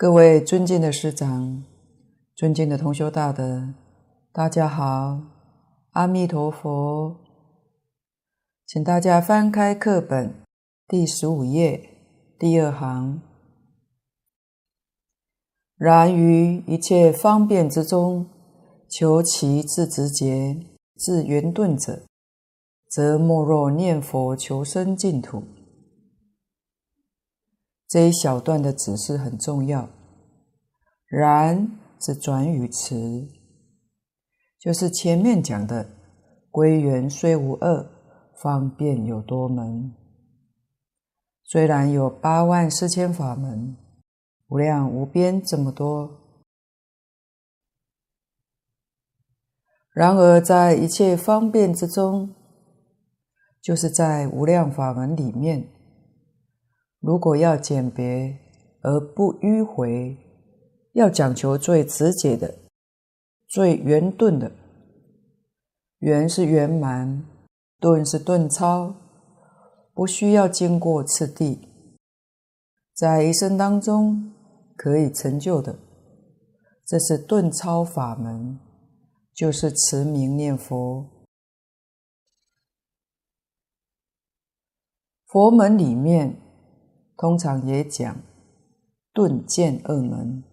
各位尊敬的师长，尊敬的同修大德，大家好，阿弥陀佛。请大家翻开课本第十五页第二行。然于一切方便之中，求其自直捷、自圆顿者，则莫若念佛求生净土。这一小段的指示很重要。然是转语词，就是前面讲的“归元虽无二，方便有多门”。虽然有八万四千法门，无量无边这么多，然而在一切方便之中，就是在无量法门里面。如果要简别而不迂回，要讲求最直接的、最圆顿的，圆是圆满，顿是顿超，不需要经过次第，在一生当中可以成就的，这是顿超法门，就是持名念佛。佛门里面。通常也讲顿渐二门，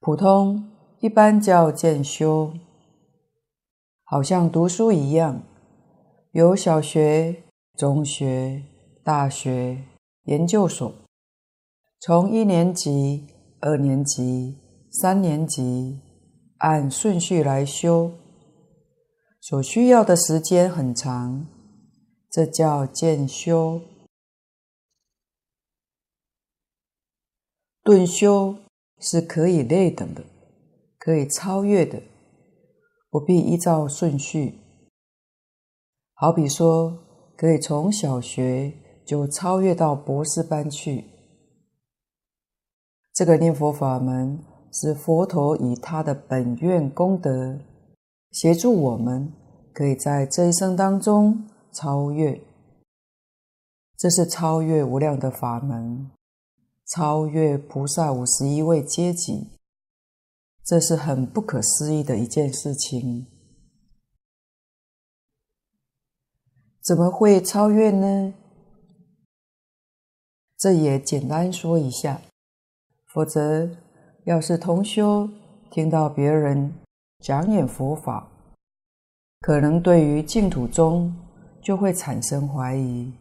普通一般叫渐修，好像读书一样，有小学、中学、大学、研究所，从一年级、二年级、三年级按顺序来修，所需要的时间很长，这叫渐修。顿修是可以类等的，可以超越的，不必依照顺序。好比说，可以从小学就超越到博士班去。这个念佛法门是佛陀以他的本愿功德，协助我们可以在这一生当中超越。这是超越无量的法门。超越菩萨五十一位阶级，这是很不可思议的一件事情。怎么会超越呢？这也简单说一下，否则要是同修听到别人讲演佛法，可能对于净土宗就会产生怀疑。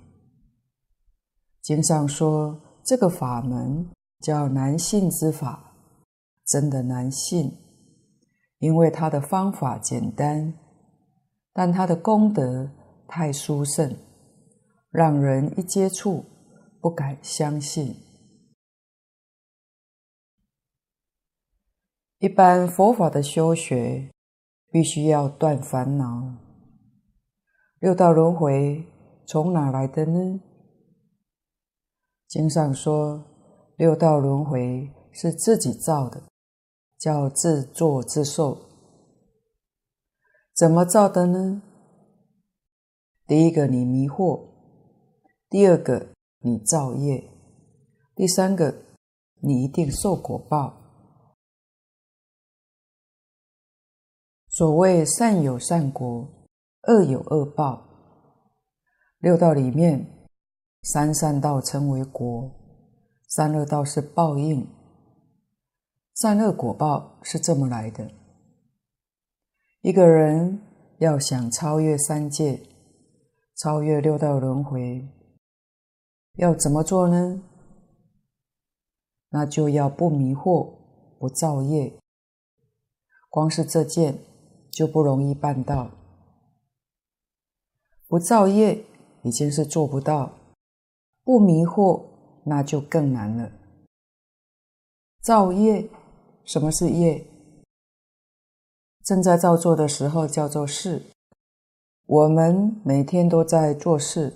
经上说。这个法门叫难信之法，真的难信，因为它的方法简单，但它的功德太殊胜，让人一接触不敢相信。一般佛法的修学，必须要断烦恼。六道轮回从哪来的呢？经上说，六道轮回是自己造的，叫自作自受。怎么造的呢？第一个，你迷惑；第二个，你造业；第三个，你一定受果报。所谓善有善果，恶有恶报。六道里面。三善道称为果，三恶道是报应。善恶果报是这么来的。一个人要想超越三界，超越六道轮回，要怎么做呢？那就要不迷惑，不造业。光是这件就不容易办到。不造业已经是做不到。不迷惑，那就更难了。造业，什么是业？正在造作的时候叫做事。我们每天都在做事，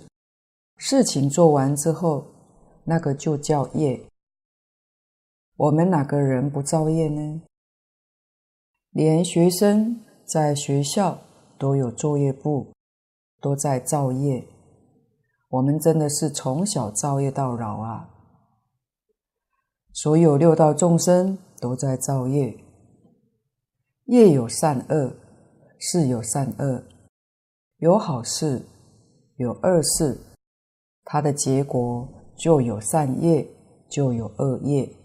事情做完之后，那个就叫业。我们哪个人不造业呢？连学生在学校都有作业簿，都在造业。我们真的是从小造业到老啊！所有六道众生都在造业，业有善恶，事有善恶，有好事，有恶事，它的结果就有善业，就有恶业。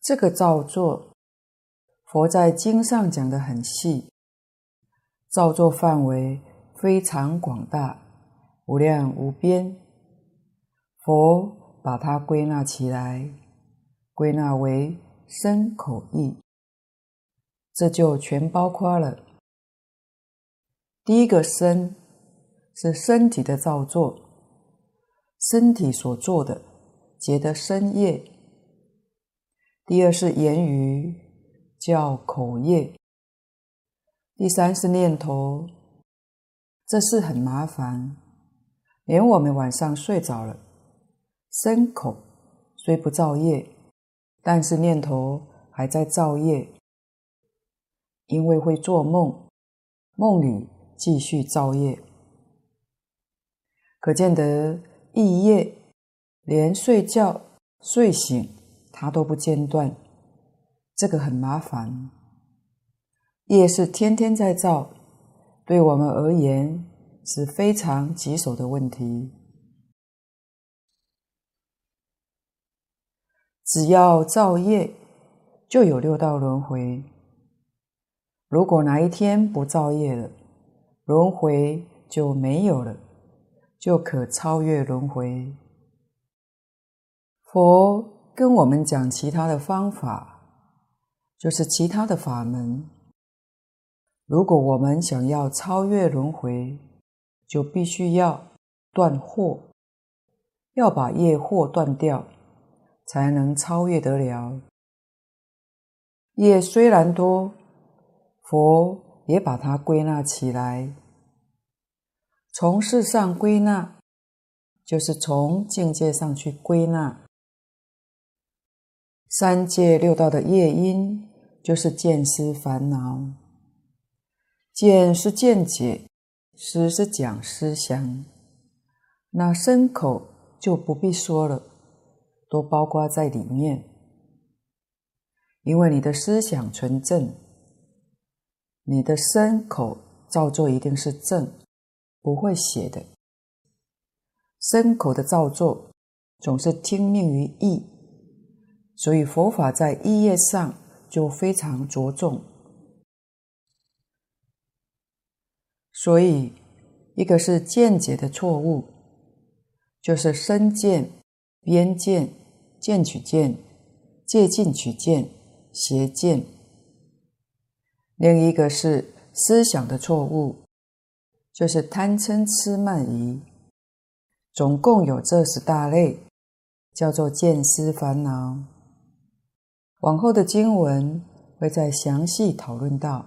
这个造作，佛在经上讲得很细，造作范围非常广大，无量无边。佛把它归纳起来，归纳为身口意，这就全包括了。第一个身是身体的造作，身体所做的结的身业；第二是言语，叫口业；第三是念头，这事很麻烦，连我们晚上睡着了。牲口虽不造业，但是念头还在造业，因为会做梦，梦里继续造业，可见得一业连睡觉睡醒它都不间断，这个很麻烦。业是天天在造，对我们而言是非常棘手的问题。只要造业，就有六道轮回。如果哪一天不造业了，轮回就没有了，就可超越轮回。佛跟我们讲其他的方法，就是其他的法门。如果我们想要超越轮回，就必须要断惑，要把业惑断掉。才能超越得了。业虽然多，佛也把它归纳起来。从事上归纳，就是从境界上去归纳。三界六道的业因，就是见思烦恼。见是见解，思是讲思想。那身口就不必说了。都包括在里面，因为你的思想纯正，你的身口造作一定是正，不会邪的。身口的造作总是听命于意，所以佛法在意业上就非常着重。所以，一个是见解的错误，就是身见、边见。见取见，戒禁取见，邪见。另一个是思想的错误，就是贪嗔痴慢疑。总共有这十大类，叫做见思烦恼。往后的经文会再详细讨论到。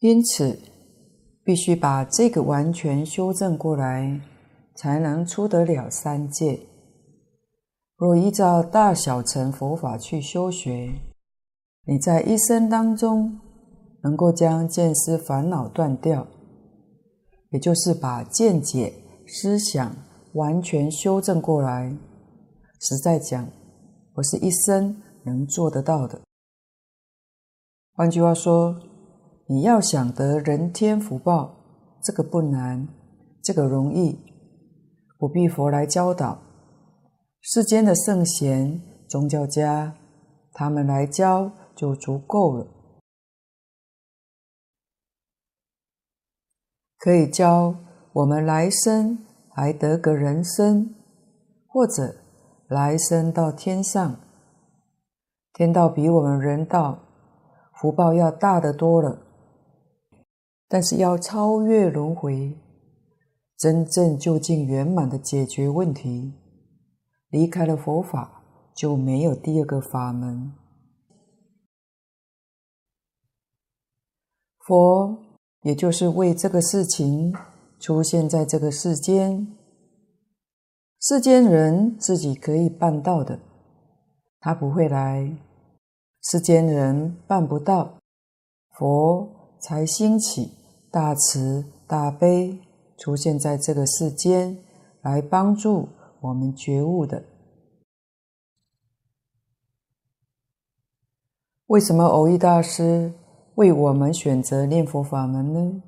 因此，必须把这个完全修正过来。才能出得了三界。若依照大小乘佛法去修学，你在一生当中能够将见思烦恼断掉，也就是把见解思想完全修正过来。实在讲，不是一生能做得到的。换句话说，你要想得人天福报，这个不难，这个容易。不必佛来教导，世间的圣贤、宗教家，他们来教就足够了。可以教我们来生还得个人生，或者来生到天上，天道比我们人道福报要大得多了。但是要超越轮回。真正究竟圆满的解决问题，离开了佛法就没有第二个法门。佛也就是为这个事情出现在这个世间，世间人自己可以办到的，他不会来；世间人办不到，佛才兴起大慈大悲。出现在这个世间，来帮助我们觉悟的。为什么蕅益大师为我们选择念佛法门呢？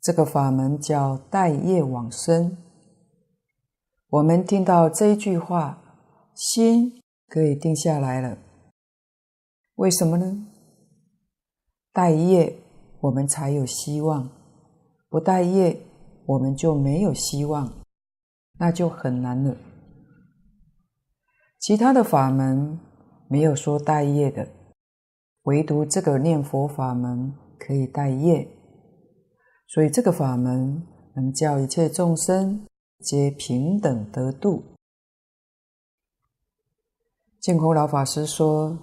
这个法门叫带业往生。我们听到这一句话，心可以定下来了。为什么呢？带业，我们才有希望；不待业，我们就没有希望，那就很难了。其他的法门没有说待业的，唯独这个念佛法门可以待业，所以这个法门能叫一切众生皆平等得度。净空老法师说，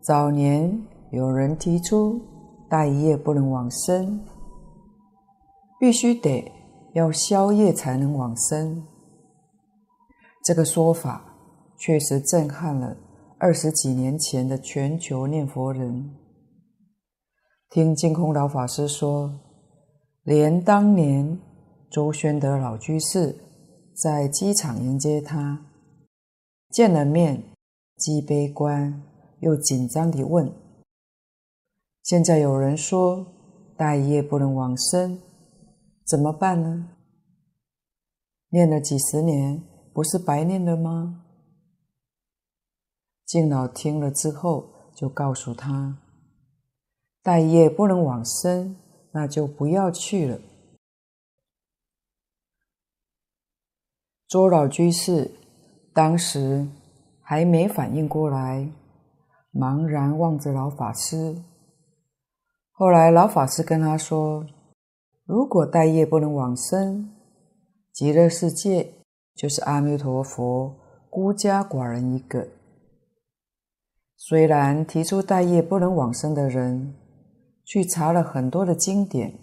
早年有人提出带业不能往生，必须得要宵夜才能往生。这个说法确实震撼了二十几年前的全球念佛人。听净空老法师说，连当年周宣德老居士在机场迎接他，见了面，既悲观。又紧张地问：“现在有人说带业不能往生，怎么办呢？念了几十年，不是白念了吗？”净老听了之后，就告诉他：“带业不能往生，那就不要去了。”周老居士当时还没反应过来。茫然望着老法师。后来老法师跟他说：“如果待业不能往生，极乐世界就是阿弥陀佛孤家寡人一个。虽然提出待业不能往生的人，去查了很多的经典，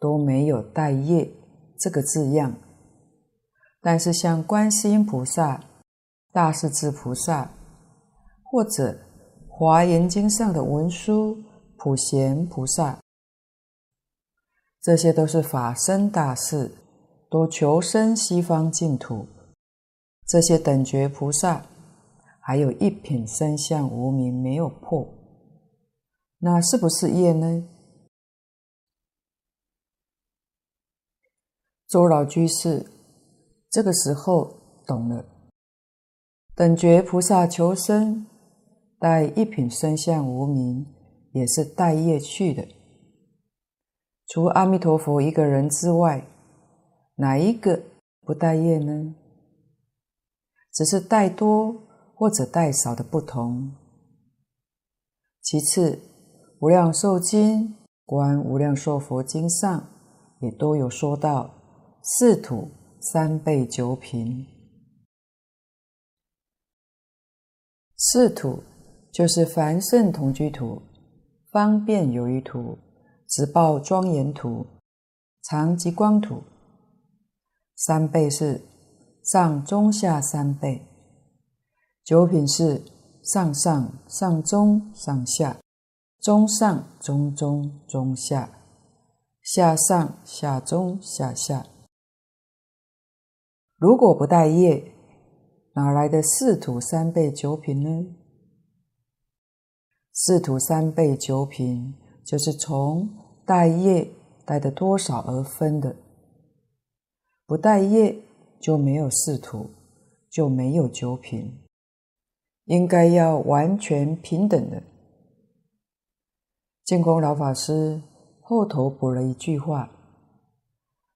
都没有待业这个字样，但是像观世音菩萨、大势至菩萨，或者……”华严经上的文殊、普贤菩萨，这些都是法身大士，都求生西方净土。这些等觉菩萨，还有一品身相无明没有破，那是不是业呢？周老居士这个时候懂了，等觉菩萨求生。带一品身相无明，也是带业去的。除阿弥陀佛一个人之外，哪一个不带业呢？只是带多或者带少的不同。其次，《无量寿经》《观无量寿佛经》上也都有说到四土三辈九品，四土。就是凡圣同居土、方便有余土、直报庄严土、常寂光土。三倍是上中下三倍，九品是上上上中上下，中上中中中下，下上下中下下。如果不带业，哪来的四土三倍九品呢？四土三辈九品，就是从带业带的多少而分的。不带业就没有仕途，就没有九品，应该要完全平等的。净空老法师后头补了一句话：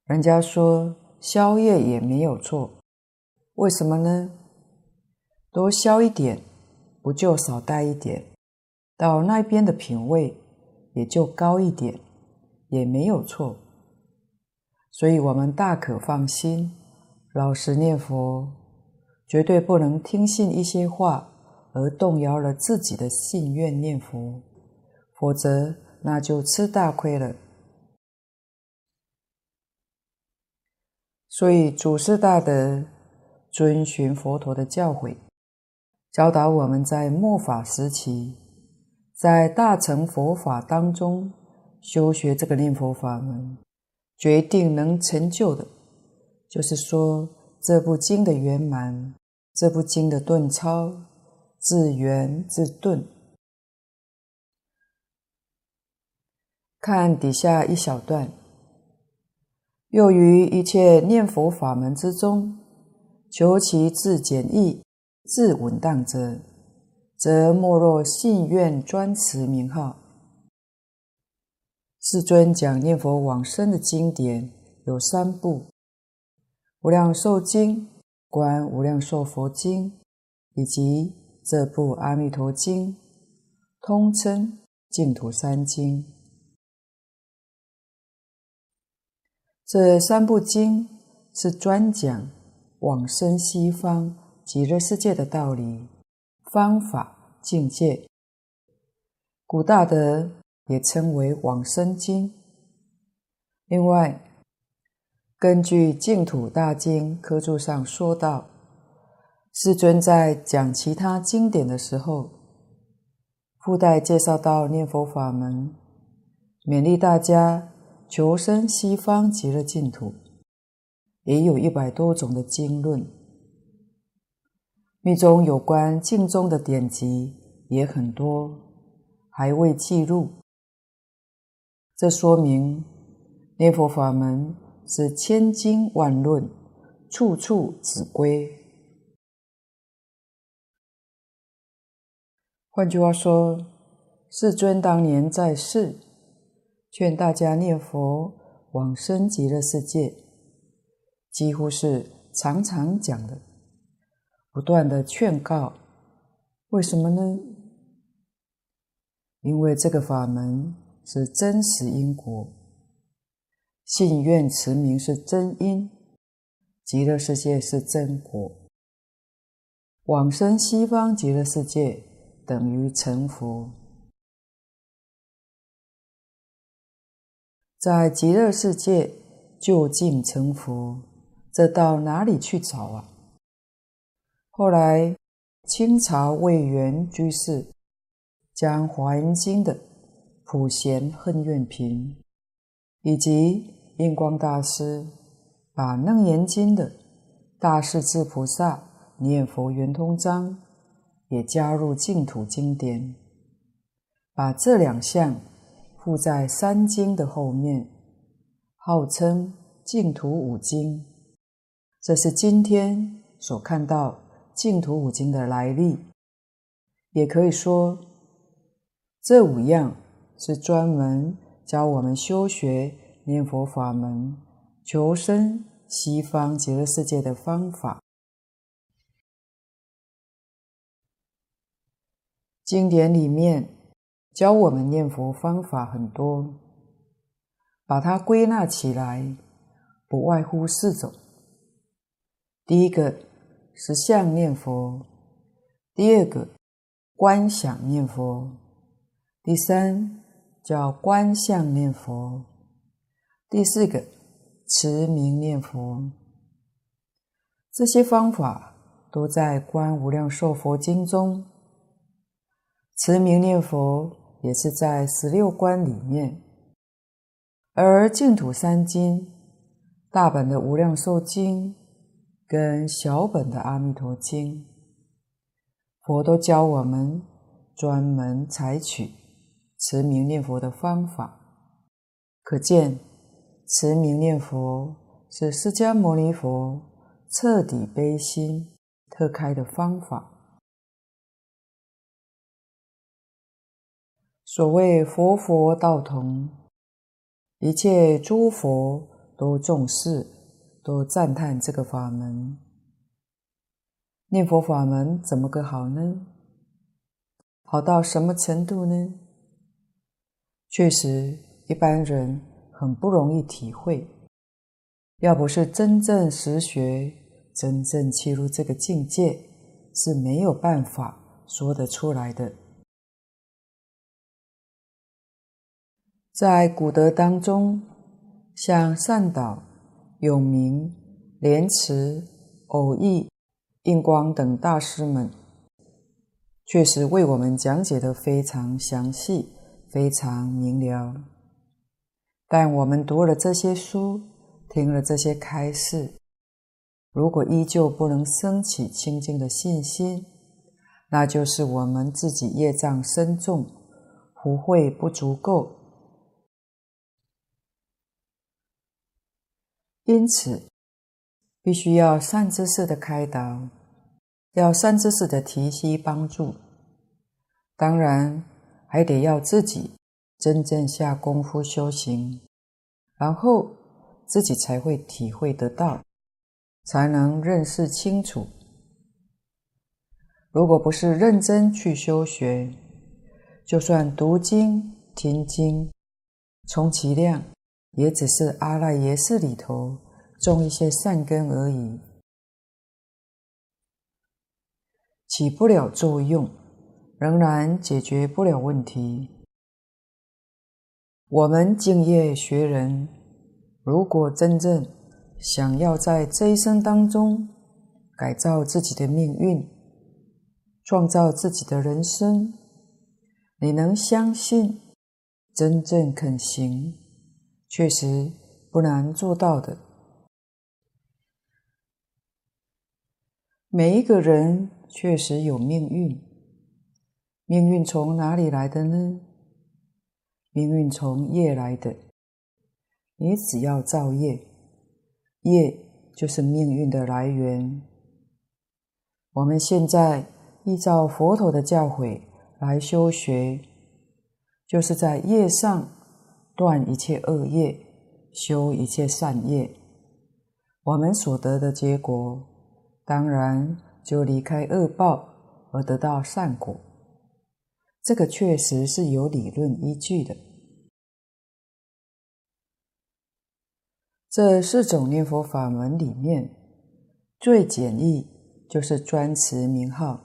人家说消业也没有错，为什么呢？多消一点，不就少带一点？到那边的品位也就高一点，也没有错。所以我们大可放心，老实念佛，绝对不能听信一些话而动摇了自己的信愿念佛，否则那就吃大亏了。所以祖师大德遵循佛陀的教诲，教导我们在末法时期。在大乘佛法当中修学这个念佛法门，决定能成就的，就是说这部经的圆满，这部经的顿超，自圆自顿。看底下一小段，又于一切念佛法门之中，求其自简易、自稳当者，则莫若信愿专持名号。世尊讲念佛往生的经典有三部：《无量寿经》、《观无量寿佛经》，以及这部《阿弥陀经》，通称净土三经。这三部经是专讲往生西方极乐世界的道理、方法、境界。古大德也称为往生经。另外，根据《净土大经科注》上说道，世尊在讲其他经典的时候，附带介绍到念佛法门，勉励大家。求生西方极乐净土，也有一百多种的经论，密宗有关净宗的典籍也很多，还未记录。这说明念佛法门是千经万论，处处指归。换句话说，世尊当年在世。劝大家念佛往生极乐世界，几乎是常常讲的，不断的劝告。为什么呢？因为这个法门是真实因果，信愿持名是真因，极乐世界是真果，往生西方极乐世界等于成佛。在极乐世界就近成佛，这到哪里去找啊？后来清朝魏源居士将《华严经》的普贤恨怨品，以及印光大师把《楞严经》的大势至菩萨念佛圆通章也加入净土经典，把这两项。附在三经的后面，号称净土五经。这是今天所看到净土五经的来历。也可以说，这五样是专门教我们修学念佛法门、求生西方极乐世界的方法。经典里面。教我们念佛方法很多，把它归纳起来，不外乎四种。第一个是相念佛，第二个观想念佛，第三叫观相念佛，第四个持名念佛。这些方法都在《观无量寿佛经》中，持名念佛。也是在十六观里面，而净土三经，大本的《无量寿经》跟小本的《阿弥陀经》，佛都教我们专门采取持名念佛的方法，可见持名念佛是释迦牟尼佛彻底悲心特开的方法。所谓佛佛道同，一切诸佛都重视，都赞叹这个法门。念佛法门怎么个好呢？好到什么程度呢？确实，一般人很不容易体会。要不是真正实学，真正切入这个境界，是没有办法说得出来的。在古德当中，像善导、永明、莲池、藕益、印光等大师们，确实为我们讲解的非常详细、非常明了。但我们读了这些书，听了这些开示，如果依旧不能升起清净的信心，那就是我们自己业障深重，福慧不足够。因此，必须要善知识的开导，要善知识的提携帮助。当然，还得要自己真正下功夫修行。然后自己才会体会得到，才能认识清楚。如果不是认真去修学，就算读经、听经，充其量也只是阿赖耶识里头种一些善根而已，起不了作用，仍然解决不了问题。我们敬业学人，如果真正想要在这一生当中改造自己的命运，创造自己的人生，你能相信，真正肯行，确实不难做到的。每一个人确实有命运，命运从哪里来的呢？命运从业来的，你只要造业，业就是命运的来源。我们现在依照佛陀的教诲来修学，就是在业上断一切恶业，修一切善业。我们所得的结果，当然就离开恶报而得到善果。这个确实是有理论依据的。这四种念佛法门里面，最简易就是专持名号。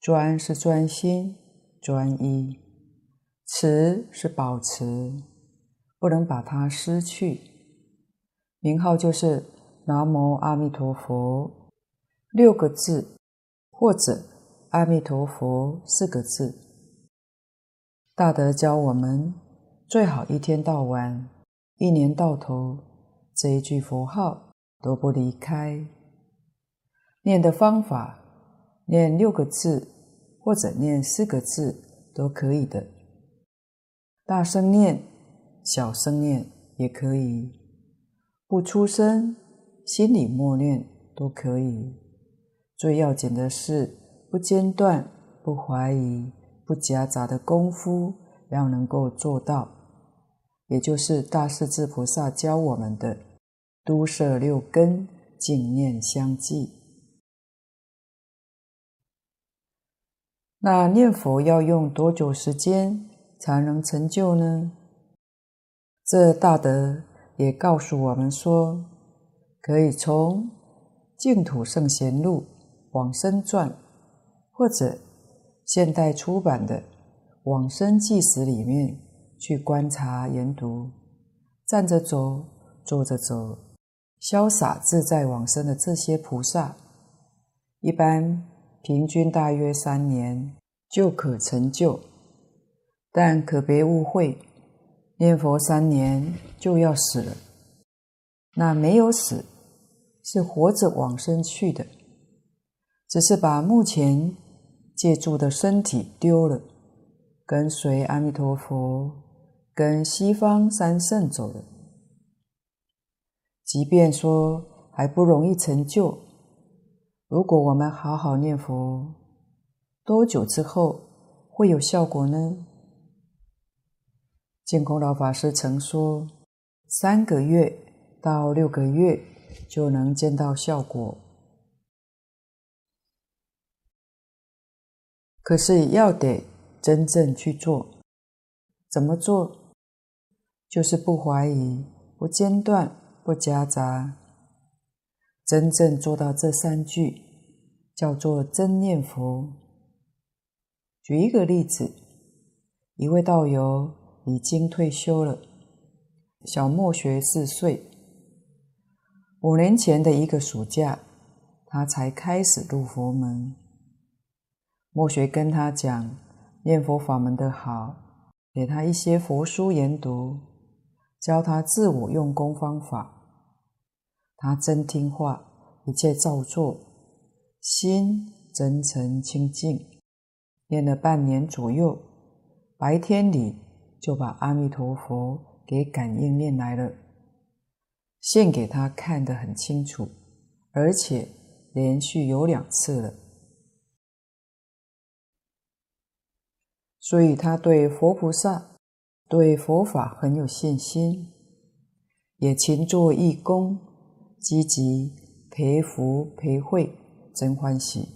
专是专心、专一；持是保持，不能把它失去。名号就是南无阿弥陀佛六个字，或者阿弥陀佛四个字。大德教我们，最好一天到晚，一年到头。这一句佛号都不离开，念的方法，念六个字或者念四个字都可以的，大声念、小声念也可以，不出声，心里默念都可以。最要紧的是不间断、不怀疑、不夹杂的功夫要能够做到。也就是大势至菩萨教我们的“都摄六根，净念相继”。那念佛要用多久时间才能成就呢？这大德也告诉我们说，可以从《净土圣贤录》《往生传》或者现代出版的《往生纪实》里面。去观察研读，站着走，坐着走，潇洒自在往生的这些菩萨，一般平均大约三年就可成就。但可别误会，念佛三年就要死了，那没有死，是活着往生去的，只是把目前借住的身体丢了，跟随阿弥陀佛。跟西方三圣走了，即便说还不容易成就，如果我们好好念佛，多久之后会有效果呢？净空老法师曾说，三个月到六个月就能见到效果。可是要得真正去做，怎么做？就是不怀疑、不间断、不夹杂，真正做到这三句，叫做真念佛。举一个例子，一位道友已经退休了，小莫学四岁。五年前的一个暑假，他才开始入佛门。莫学跟他讲念佛法门的好，给他一些佛书研读。教他自我用功方法，他真听话，一切照做，心真诚清净，念了半年左右，白天里就把阿弥陀佛给感应念来了，现给他看得很清楚，而且连续有两次了。所以他对佛菩萨、对佛法很有信心，也勤做义工，积极培福培慧，真欢喜。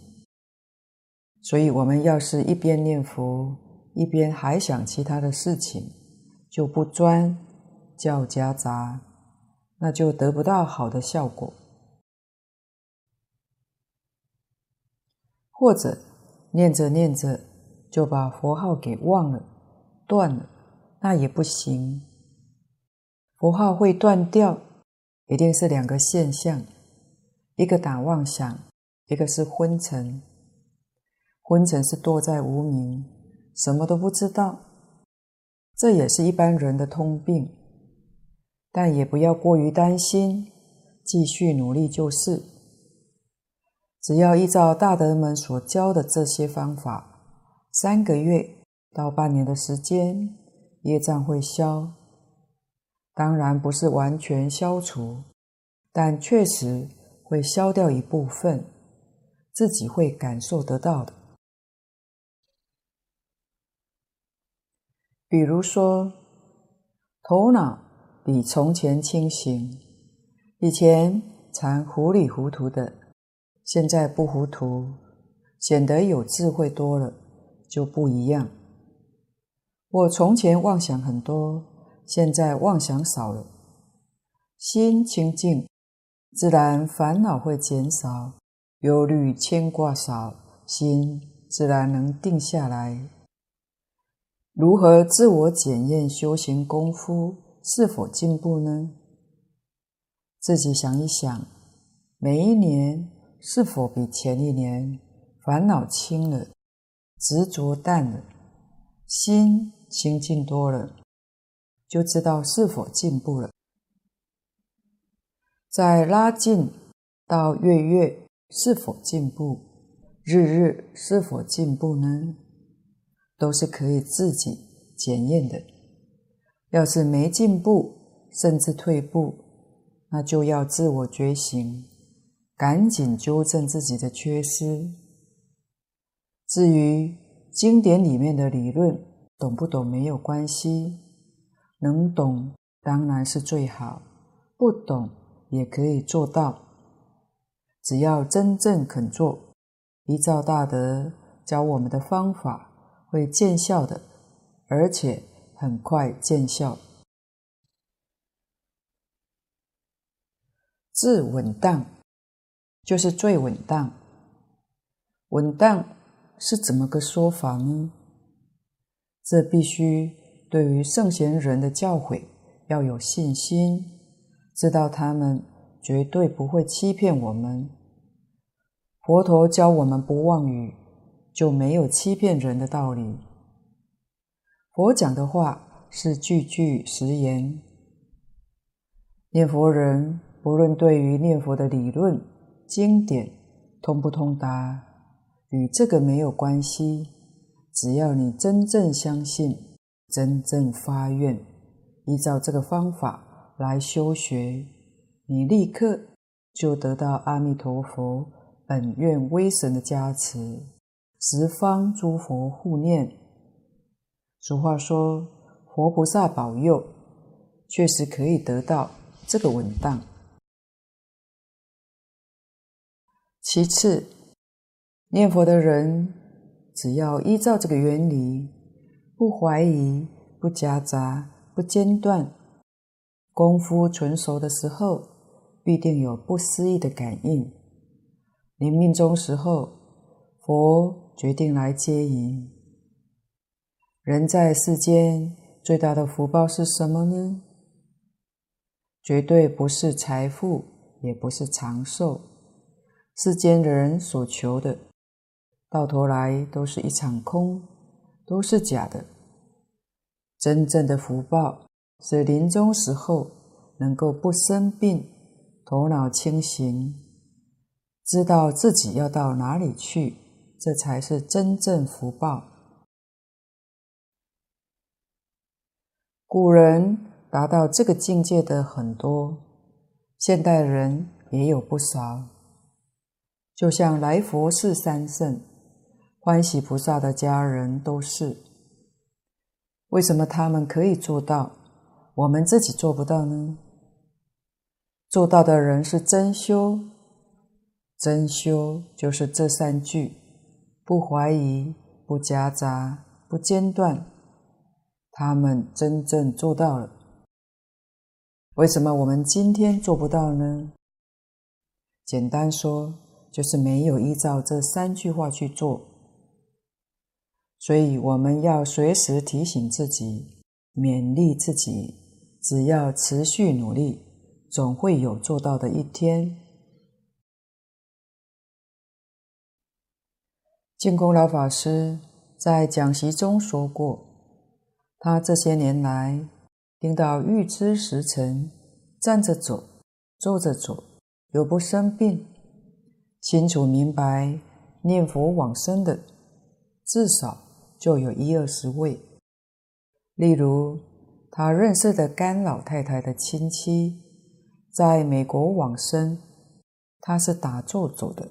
所以，我们要是一边念佛，一边还想其他的事情，就不专，叫夹杂，那就得不到好的效果。或者念着念着，就把佛号给忘了、断了，那也不行。佛号会断掉，一定是两个现象：一个打妄想，一个是昏沉。昏沉是堕在无明，什么都不知道，这也是一般人的通病。但也不要过于担心，继续努力就是。只要依照大德们所教的这些方法。三个月到半年的时间，业障会消。当然不是完全消除，但确实会消掉一部分，自己会感受得到的。比如说，头脑比从前清醒，以前常糊里糊涂的，现在不糊涂，显得有智慧多了。就不一样。我从前妄想很多，现在妄想少了，心清净，自然烦恼会减少，忧虑牵挂少，心自然能定下来。如何自我检验修行功夫是否进步呢？自己想一想，每一年是否比前一年烦恼轻了？执着淡了，心清净多了，就知道是否进步了。再拉近到月月是否进步，日日是否进步呢？都是可以自己检验的。要是没进步，甚至退步，那就要自我觉醒，赶紧纠正自己的缺失。至于经典里面的理论，懂不懂没有关系，能懂当然是最好，不懂也可以做到。只要真正肯做，依照大德教我们的方法，会见效的，而且很快见效。自稳当，就是最稳当，稳当。是怎么个说法呢？这必须对于圣贤人的教诲要有信心，知道他们绝对不会欺骗我们。佛陀教我们不妄语，就没有欺骗人的道理。佛讲的话是句句实言。念佛人不论对于念佛的理论、经典通不通达。与这个没有关系，只要你真正相信，真正发愿，依照这个方法来修学，你立刻就得到阿弥陀佛本愿威神的加持，十方诸佛护念。俗话说，佛菩萨保佑，确实可以得到这个稳当。其次。念佛的人，只要依照这个原理，不怀疑、不夹杂、不间断，功夫纯熟的时候，必定有不思议的感应。临命终时候，佛决定来接引。人在世间最大的福报是什么呢？绝对不是财富，也不是长寿，世间的人所求的。到头来都是一场空，都是假的。真正的福报是临终时候能够不生病，头脑清醒，知道自己要到哪里去，这才是真正福报。古人达到这个境界的很多，现代人也有不少。就像来佛寺三圣、欢喜菩萨的家人都是。为什么他们可以做到，我们自己做不到呢？做到的人是真修，真修就是这三句：不怀疑、不夹杂、不间断。他们真正做到了。为什么我们今天做不到呢？简单说，就是没有依照这三句话去做。所以我们要随时提醒自己，勉励自己，只要持续努力，总会有做到的一天。净空老法师在讲席中说过。他这些年来听到预知时辰，站着走，坐着走，又不生病，清楚明白念佛往生的，至少就有一二十位。例如，他认识的甘老太太的亲戚，在美国往生，他是打坐走的。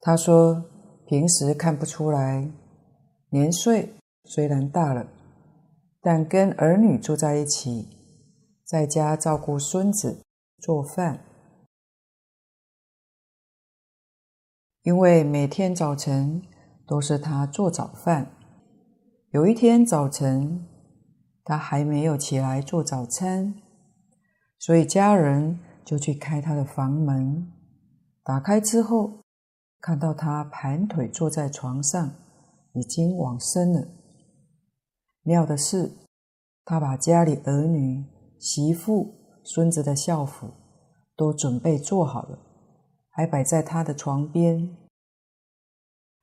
他说，平时看不出来，年岁。虽然大了，但跟儿女住在一起，在家照顾孙子、做饭。因为每天早晨都是他做早饭。有一天早晨，他还没有起来做早餐，所以家人就去开他的房门。打开之后，看到他盘腿坐在床上，已经往生了。妙的是，他把家里儿女、媳妇、孙子的孝服都准备做好了，还摆在他的床边。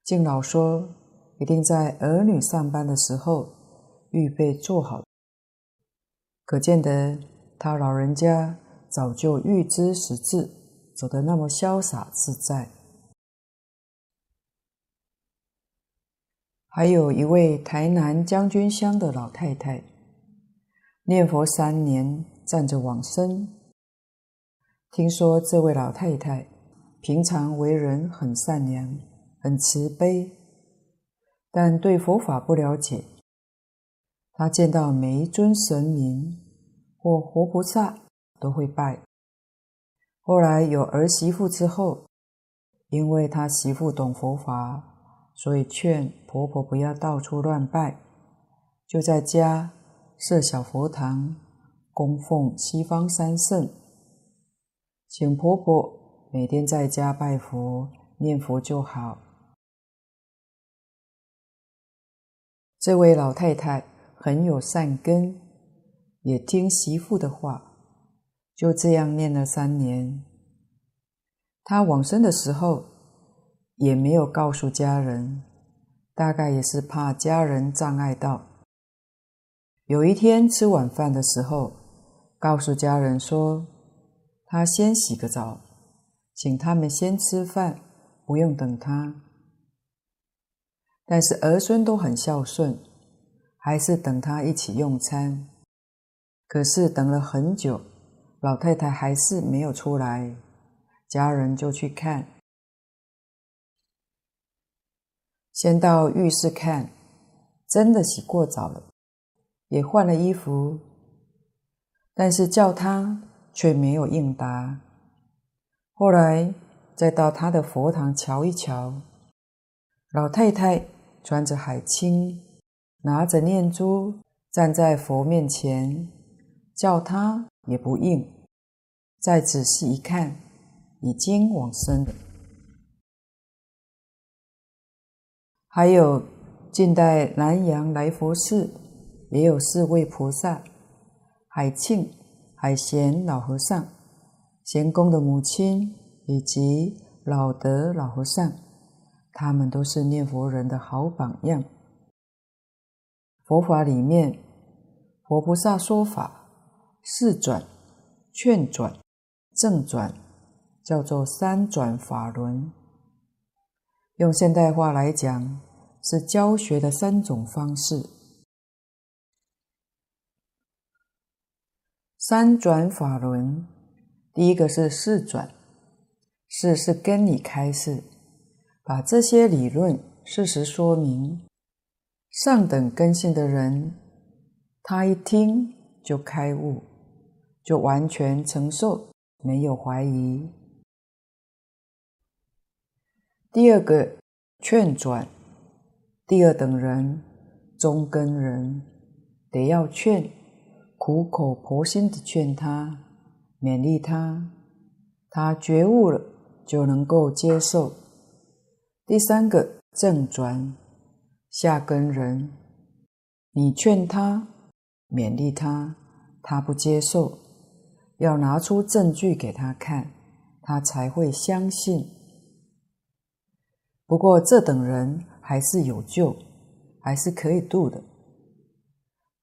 敬老说，一定在儿女上班的时候预备做好，可见得他老人家早就预知时至，走得那么潇洒自在。还有一位台南将军乡的老太太，念佛三年，站着往生。听说这位老太太平常为人很善良、很慈悲，但对佛法不了解。她见到每一尊神明或活菩萨都会拜。后来有儿媳妇之后，因为她媳妇懂佛法。所以劝婆婆不要到处乱拜，就在家设小佛堂，供奉西方三圣，请婆婆每天在家拜佛念佛就好。这位老太太很有善根，也听媳妇的话，就这样念了三年。她往生的时候，也没有告诉家人，大概也是怕家人障碍到。有一天吃晚饭的时候，告诉家人说，他先洗个澡，请他们先吃饭，不用等他。但是儿孙都很孝顺，还是等他一起用餐。可是等了很久，老太太还是没有出来，家人就去看。先到浴室看，真的洗过澡了，也换了衣服，但是叫他却没有应答。后来再到他的佛堂瞧一瞧，老太太穿着海青，拿着念珠站在佛面前，叫他也不应。再仔细一看，已经往生了。还有近代南阳来佛寺也有四位菩萨：海庆、海贤老和尚、贤公的母亲以及老德老和尚，他们都是念佛人的好榜样。佛法里面佛菩萨说法，示转、劝转、正转，叫做三转法轮。用现代话来讲，是教学的三种方式。三转法轮，第一个是示转，示是跟你开示，把这些理论事实说明。上等根性的人，他一听就开悟，就完全承受，没有怀疑。第二个劝转，第二等人，中根人，得要劝，苦口婆心的劝他，勉励他，他觉悟了就能够接受。第三个正转，下根人，你劝他。勉励他，他不接受，要拿出证据给他看，他才会相信。不过这等人还是有救，还是可以度的。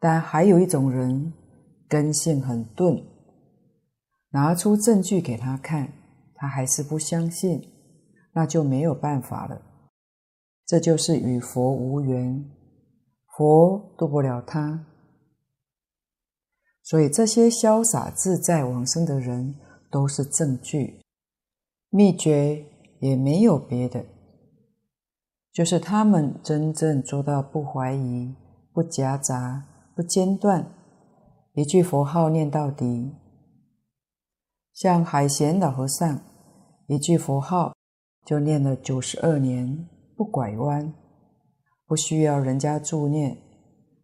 但还有一种人，根性很钝，拿出证据给他看，他还是不相信，那就没有办法了。这就是与佛无缘，佛度不了他。所以这些潇洒自在往生的人都是证据，秘诀也没有别的，就是他们真正做到不怀疑、不夹杂、不间断，一句佛号念到底。像海贤老和尚，一句佛号就念了九十二年，不拐弯，不需要人家助念，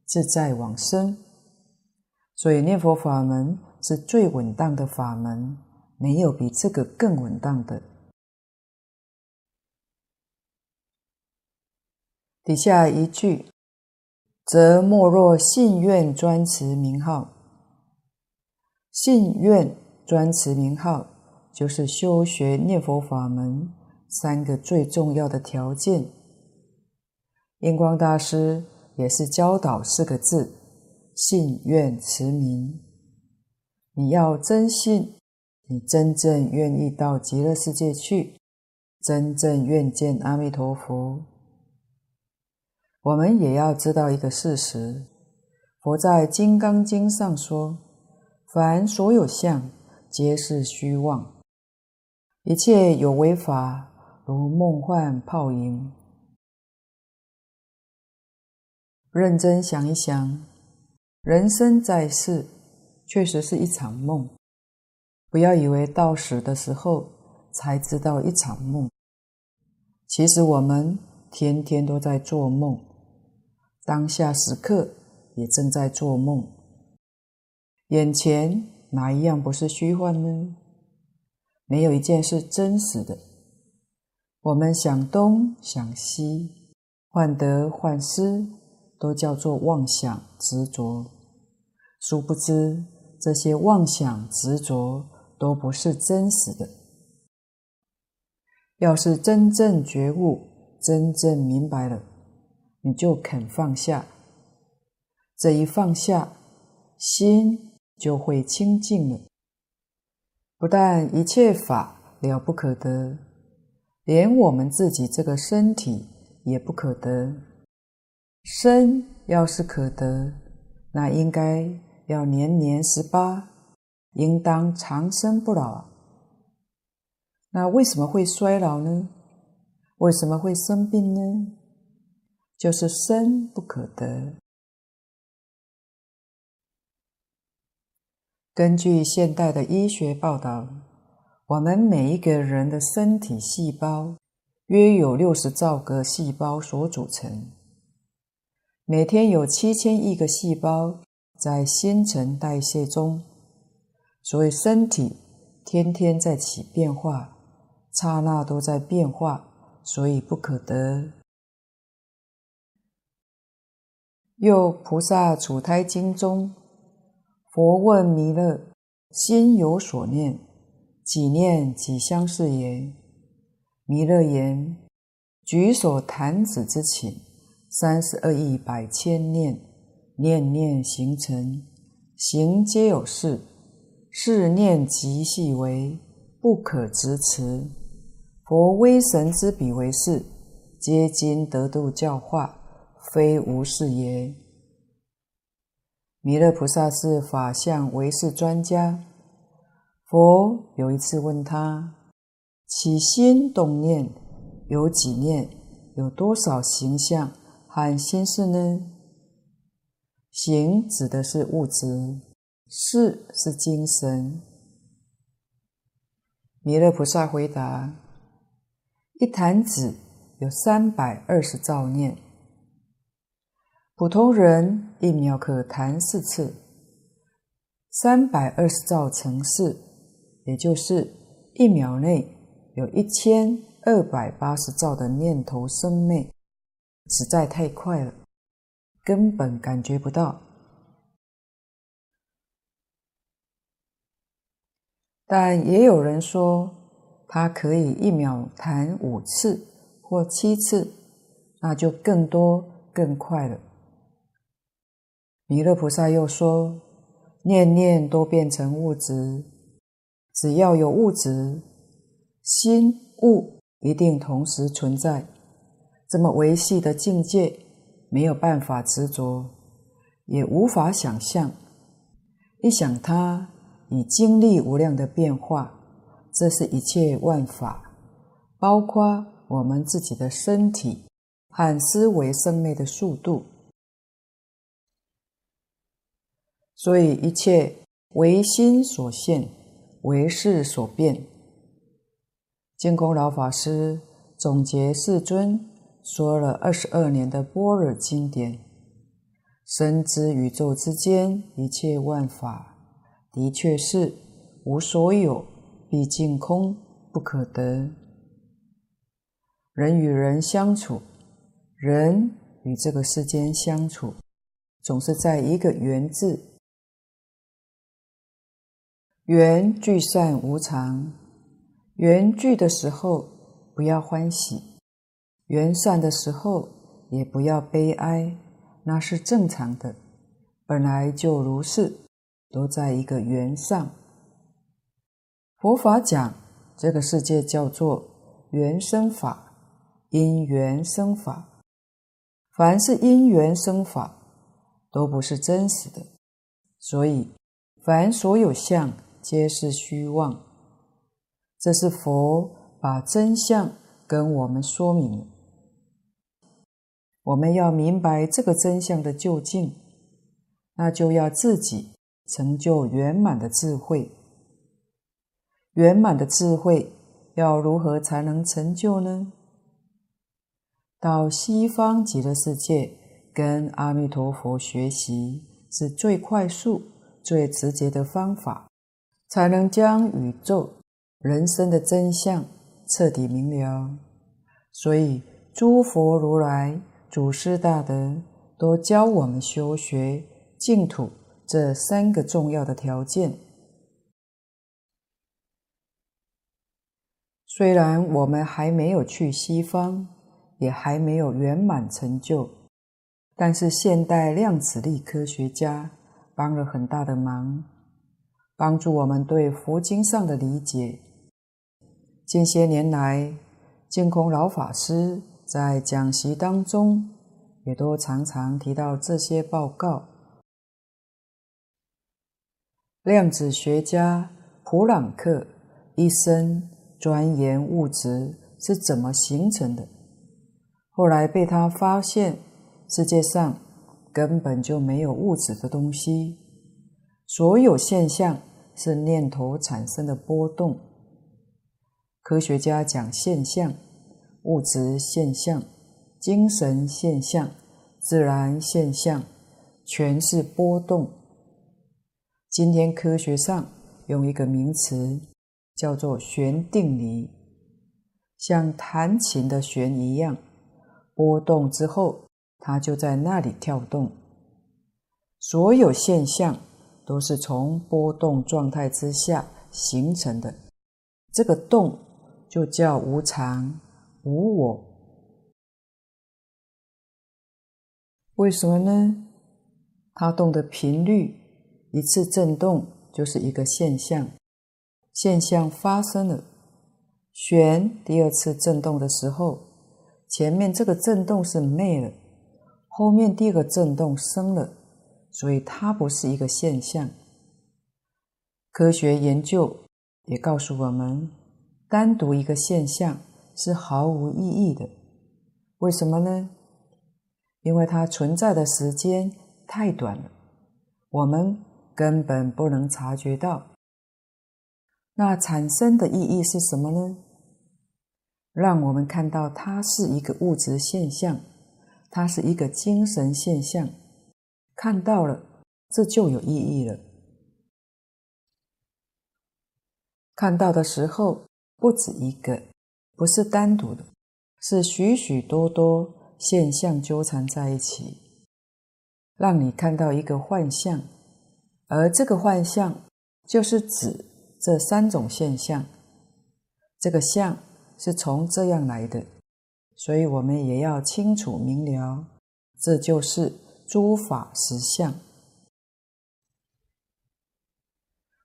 自在往生。所以念佛法门是最稳当的法门，没有比这个更稳当的。底下一句，则莫若信愿专持名号。信愿专持名号，就是修学念佛法门三个最重要的条件。印光大师也是教导四个字。信愿持名，你要真信，你真正愿意到极乐世界去，真正愿见阿弥陀佛。我们也要知道一个事实：佛在《金刚经》上说，凡所有相，皆是虚妄，一切有为法，如梦幻泡影。认真想一想。人生在世，确实是一场梦。不要以为到死的时候才知道一场梦，其实我们天天都在做梦，当下时刻也正在做梦。眼前哪一样不是虚幻呢？没有一件是真实的。我们想东想西，患得患失。都叫做妄想执着，殊不知这些妄想执着都不是真实的。要是真正觉悟、真正明白了，你就肯放下。这一放下，心就会清净了。不但一切法了不可得，连我们自己这个身体也不可得。生要是可得，那应该要年年十八，应当长生不老啊。那为什么会衰老呢？为什么会生病呢？就是生不可得。根据现代的医学报道，我们每一个人的身体细胞约有六十兆个细胞所组成。每天有七千亿个细胞在新陈代谢中，所以身体天天在起变化，刹那都在变化，所以不可得。又《菩萨处胎经》中，佛问弥勒：心有所念，几念几相是也？弥勒言：举手弹指之顷。三十二亿百千念，念念形成，行皆有事，事念极细微，不可执持。佛威神之比为事，皆经得度教化，非无是也。弥勒菩萨是法相唯识专家。佛有一次问他：起心动念有几念？有多少形象和心事呢？形指的是物质，事是精神。弥勒菩萨回答：一弹指有三百二十兆念。普通人一秒可弹四次，三百二十兆乘四，也就是一秒内有一千二百八十兆的念头生灭，实在太快了，根本感觉不到。但也有人说，他可以一秒弹五次或七次，那就更多更快了。弥勒菩萨又说：“念念都变成物质，只要有物质，心物一定同时存在。这么维系的境界，没有办法执着，也无法想象。一想它已经历无量的变化，这是一切万法，包括我们自己的身体和思维生灭的速度。”所以一切唯心所现，唯识所变。净空老法师总结世尊说了二十二年的般若经典，深知宇宙之间一切万法的确是无所有，毕竟空，不可得。人与人相处，人与这个世间相处，总是在一个缘字。缘聚散无常，缘聚的时候不要欢喜，缘散的时候也不要悲哀，那是正常的，本来就如是，都在一个缘上。佛法讲这个世界叫做缘生法，因缘生法，凡是因缘生法，都不是真实的，所以凡所有相。皆是虚妄，这是佛把真相跟我们说明。我们要明白这个真相的究竟，那就要自己成就圆满的智慧。圆满的智慧要如何才能成就呢？到西方极乐世界跟阿弥陀佛学习，是最快速、最直接的方法。才能将宇宙、人生的真相彻底明了。所以，诸佛如来、祖师大德都教我们修学净土这三个重要的条件。虽然我们还没有去西方，也还没有圆满成就，但是现代量子力科学家帮了很大的忙。帮助我们对佛经上的理解。近些年来，净空老法师在讲习当中，也都常常提到这些报告。量子学家普朗克一生钻研物质是怎么形成的，后来被他发现，世界上根本就没有物质的东西，所有现象。是念头产生的波动。科学家讲现象、物质现象、精神现象、自然现象，全是波动。今天科学上用一个名词叫做弦定理，像弹琴的弦一样，波动之后，它就在那里跳动。所有现象。都是从波动状态之下形成的，这个动就叫无常、无我。为什么呢？它动的频率一次震动就是一个现象，现象发生了。旋第二次震动的时候，前面这个震动是灭了，后面第二个震动生了，所以它不是一个现象。科学研究也告诉我们，单独一个现象是毫无意义的。为什么呢？因为它存在的时间太短了，我们根本不能察觉到。那产生的意义是什么呢？让我们看到它是一个物质现象，它是一个精神现象。看到了，这就有意义了。看到的时候不止一个，不是单独的，是许许多多现象纠缠在一起，让你看到一个幻象，而这个幻象就是指这三种现象。这个相是从这样来的，所以我们也要清楚明了，这就是诸法实相。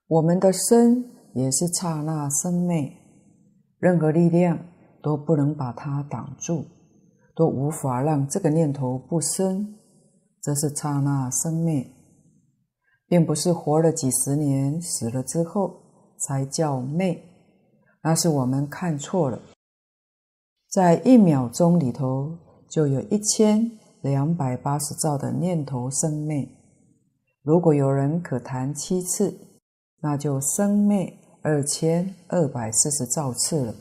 我们的身。也是刹那生灭，任何力量都不能把它挡住，都无法让这个念头不生。这是刹那生灭，并不是活了几十年，死了之后才叫灭，那是我们看错了。在一秒钟里头，就有一千两百八十兆的念头生灭。如果有人可谈七次，那就生灭。二千二百四十兆次了。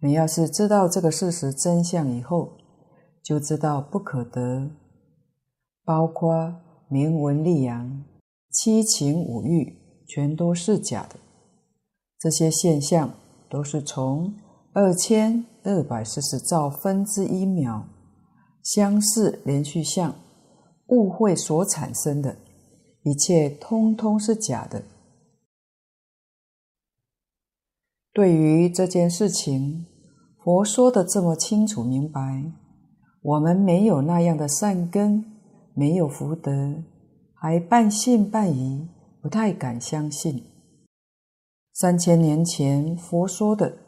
你要是知道这个事实真相以后，就知道不可得，包括名闻利养、七情五欲，全都是假的。这些现象都是从二千二百四十兆分之一秒相似连续相误会所产生的，一切通通是假的。对于这件事情，佛说的这么清楚明白，我们没有那样的善根，没有福德，还半信半疑，不太敢相信。三千年前佛说的，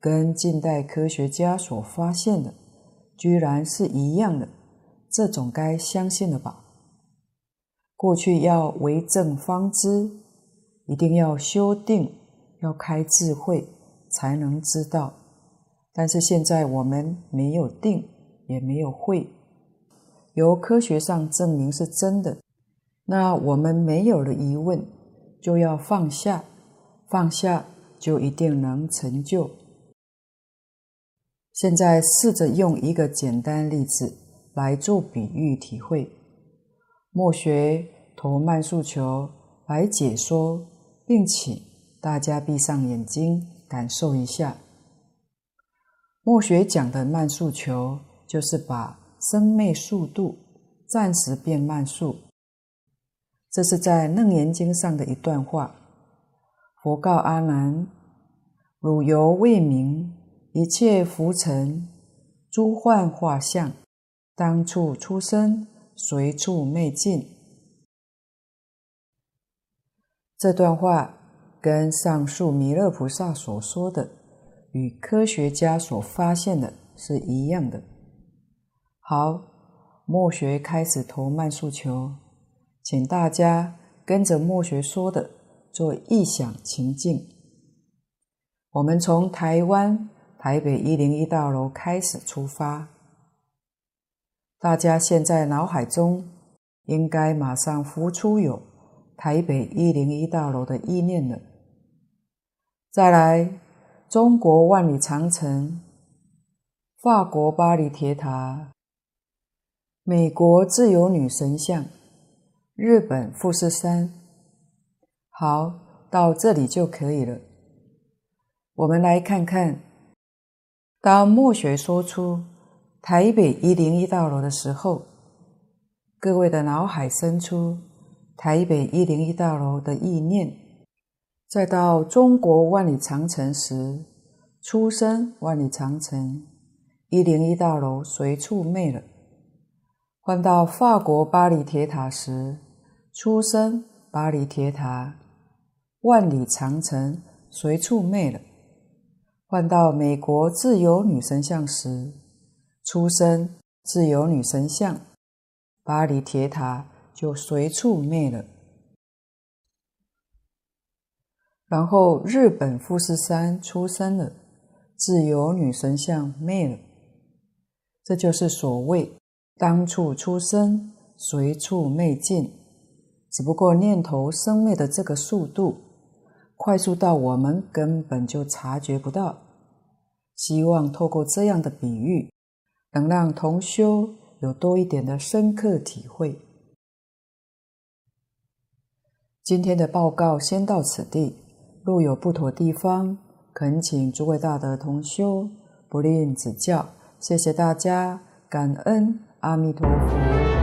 跟近代科学家所发现的，居然是一样的，这总该相信了吧？过去要为证方知，一定要修定。要开智慧才能知道，但是现在我们没有定，也没有慧，由科学上证明是真的，那我们没有了疑问，就要放下，放下就一定能成就。现在试着用一个简单例子来做比喻体会，莫学投慢速球来解说，并请。大家闭上眼睛，感受一下。莫学讲的慢速球，就是把生灭速度暂时变慢速。这是在《楞严经》上的一段话。佛告阿难：“汝犹未明，一切浮尘、诸幻化相，当处出生，随处灭尽。”这段话。跟上述弥勒菩萨所说的，与科学家所发现的是一样的。好，末学开始投慢速球，请大家跟着末学说的做意想情境。我们从台湾台北一零一大楼开始出发，大家现在脑海中应该马上浮出有台北一零一大楼的意念了。再来，中国万里长城、法国巴黎铁塔、美国自由女神像、日本富士山。好，到这里就可以了。我们来看看，当末学说出台北一零一大楼的时候，各位的脑海生出台北一零一大楼的意念。再到中国万里长城时，出生万里长城，一零一大楼随处没了；换到法国巴黎铁塔时，出生巴黎铁塔，万里长城随处没了。换到美国自由女神像时，出生自由女神像，巴黎铁塔就随处灭了。然后日本富士山出生了，自由女神像灭了。这就是所谓当处出生，随处灭尽。只不过念头生灭的这个速度，快速到我们根本就察觉不到。希望透过这样的比喻，能让同修有多一点的深刻体会。今天的报告先到此地。若有不妥地方，恳请诸位大德同修不吝指教。谢谢大家，感恩阿弥陀佛。